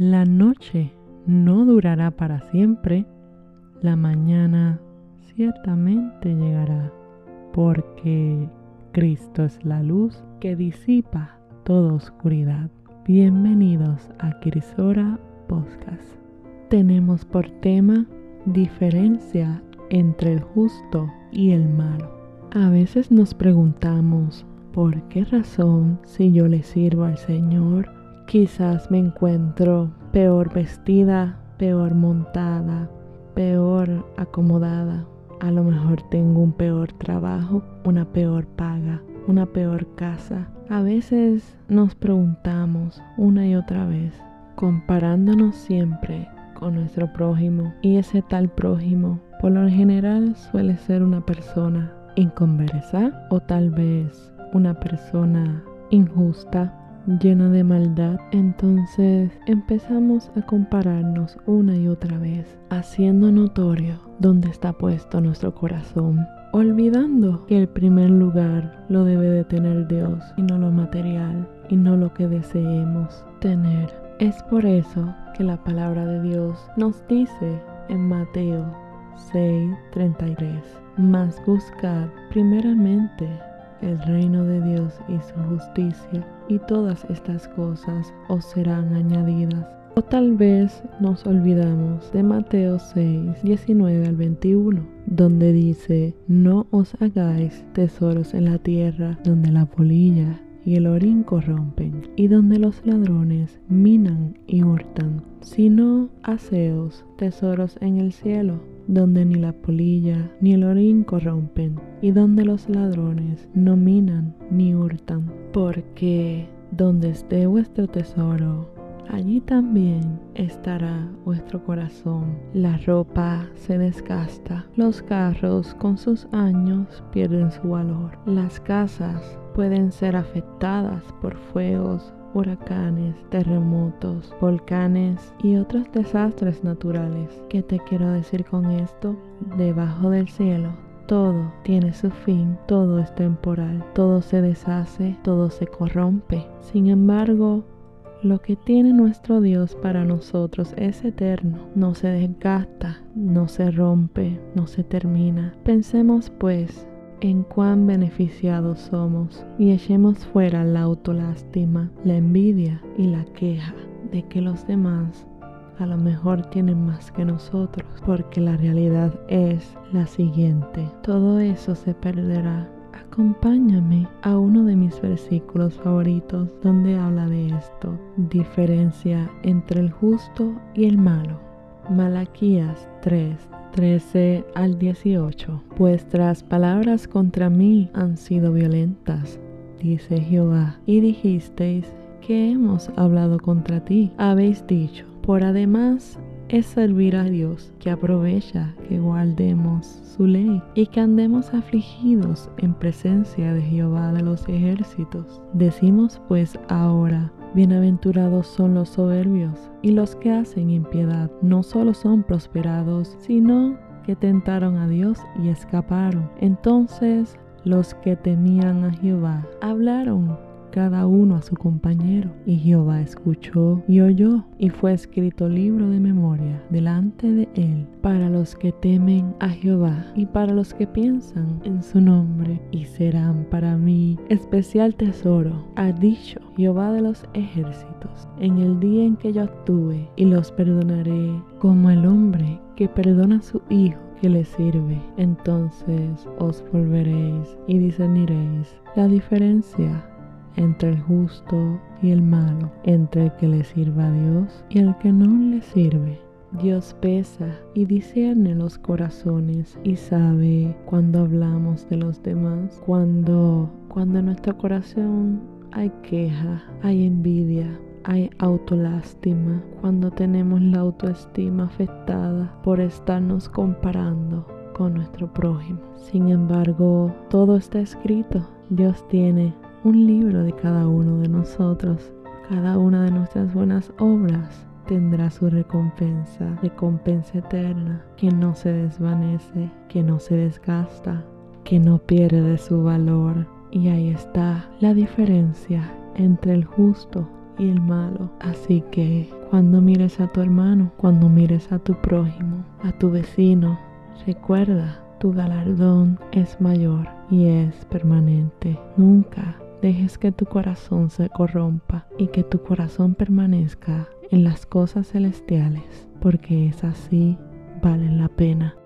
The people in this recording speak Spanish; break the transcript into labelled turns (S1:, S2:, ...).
S1: La noche no durará para siempre, la mañana ciertamente llegará, porque Cristo es la luz que disipa toda oscuridad. Bienvenidos a Crisora Podcast. Tenemos por tema diferencia entre el justo y el malo. A veces nos preguntamos, ¿por qué razón si yo le sirvo al Señor, quizás me encuentro peor vestida, peor montada, peor acomodada? A lo mejor tengo un peor trabajo, una peor paga, una peor casa. A veces nos preguntamos una y otra vez, comparándonos siempre con nuestro prójimo. Y ese tal prójimo, por lo general, suele ser una persona inconversa o tal vez una persona injusta, llena de maldad. Entonces empezamos a compararnos una y otra vez, haciendo notorio dónde está puesto nuestro corazón olvidando que el primer lugar lo debe de tener Dios y no lo material y no lo que deseemos tener. Es por eso que la palabra de Dios nos dice en Mateo 6:33, mas buscad primeramente el reino de Dios y su justicia, y todas estas cosas os serán añadidas. O tal vez nos olvidamos de Mateo 6, 19 al 21, donde dice, no os hagáis tesoros en la tierra donde la polilla y el orín corrompen, y donde los ladrones minan y hurtan, sino haceos tesoros en el cielo, donde ni la polilla ni el orín corrompen, y donde los ladrones no minan ni hurtan, porque donde esté vuestro tesoro, allí también estará vuestro corazón. La ropa se desgasta, los carros con sus años pierden su valor, las casas pueden ser afectadas por fuegos huracanes, terremotos, volcanes y otros desastres naturales. ¿Qué te quiero decir con esto? Debajo del cielo todo tiene su fin, todo es temporal, todo se deshace, todo se corrompe. Sin embargo, lo que tiene nuestro Dios para nosotros es eterno, no se desgasta, no se rompe, no se termina. Pensemos pues en cuán beneficiados somos y echemos fuera la autolástima, la envidia y la queja de que los demás a lo mejor tienen más que nosotros, porque la realidad es la siguiente, todo eso se perderá. Acompáñame a uno de mis versículos favoritos donde habla de esto, diferencia entre el justo y el malo. Malaquías 3, 13 al 18. Vuestras palabras contra mí han sido violentas, dice Jehová, y dijisteis que hemos hablado contra ti. Habéis dicho, por además es servir a Dios, que aprovecha que guardemos su ley y que andemos afligidos en presencia de Jehová de los ejércitos. Decimos pues ahora, Bienaventurados son los soberbios y los que hacen impiedad. No solo son prosperados, sino que tentaron a Dios y escaparon. Entonces los que temían a Jehová hablaron cada uno a su compañero. Y Jehová escuchó y oyó, y fue escrito libro de memoria delante de él para los que temen a Jehová y para los que piensan en su nombre, y serán para mí especial tesoro, ha dicho Jehová de los ejércitos, en el día en que yo actúe, y los perdonaré como el hombre que perdona a su hijo que le sirve. Entonces os volveréis y discerniréis la diferencia entre el justo y el malo, entre el que le sirva a Dios y el que no le sirve. Dios pesa y discierne los corazones y sabe cuando hablamos de los demás, cuando, cuando en nuestro corazón hay queja, hay envidia, hay autolástima, cuando tenemos la autoestima afectada por estarnos comparando con nuestro prójimo. Sin embargo, todo está escrito. Dios tiene un libro de cada uno de nosotros. Cada una de nuestras buenas obras tendrá su recompensa, recompensa eterna, que no se desvanece, que no se desgasta, que no pierde su valor. Y ahí está la diferencia entre el justo y el malo. Así que cuando mires a tu hermano, cuando mires a tu prójimo, a tu vecino, recuerda, tu galardón es mayor y es permanente. Nunca dejes que tu corazón se corrompa y que tu corazón permanezca en las cosas celestiales, porque es así valen la pena.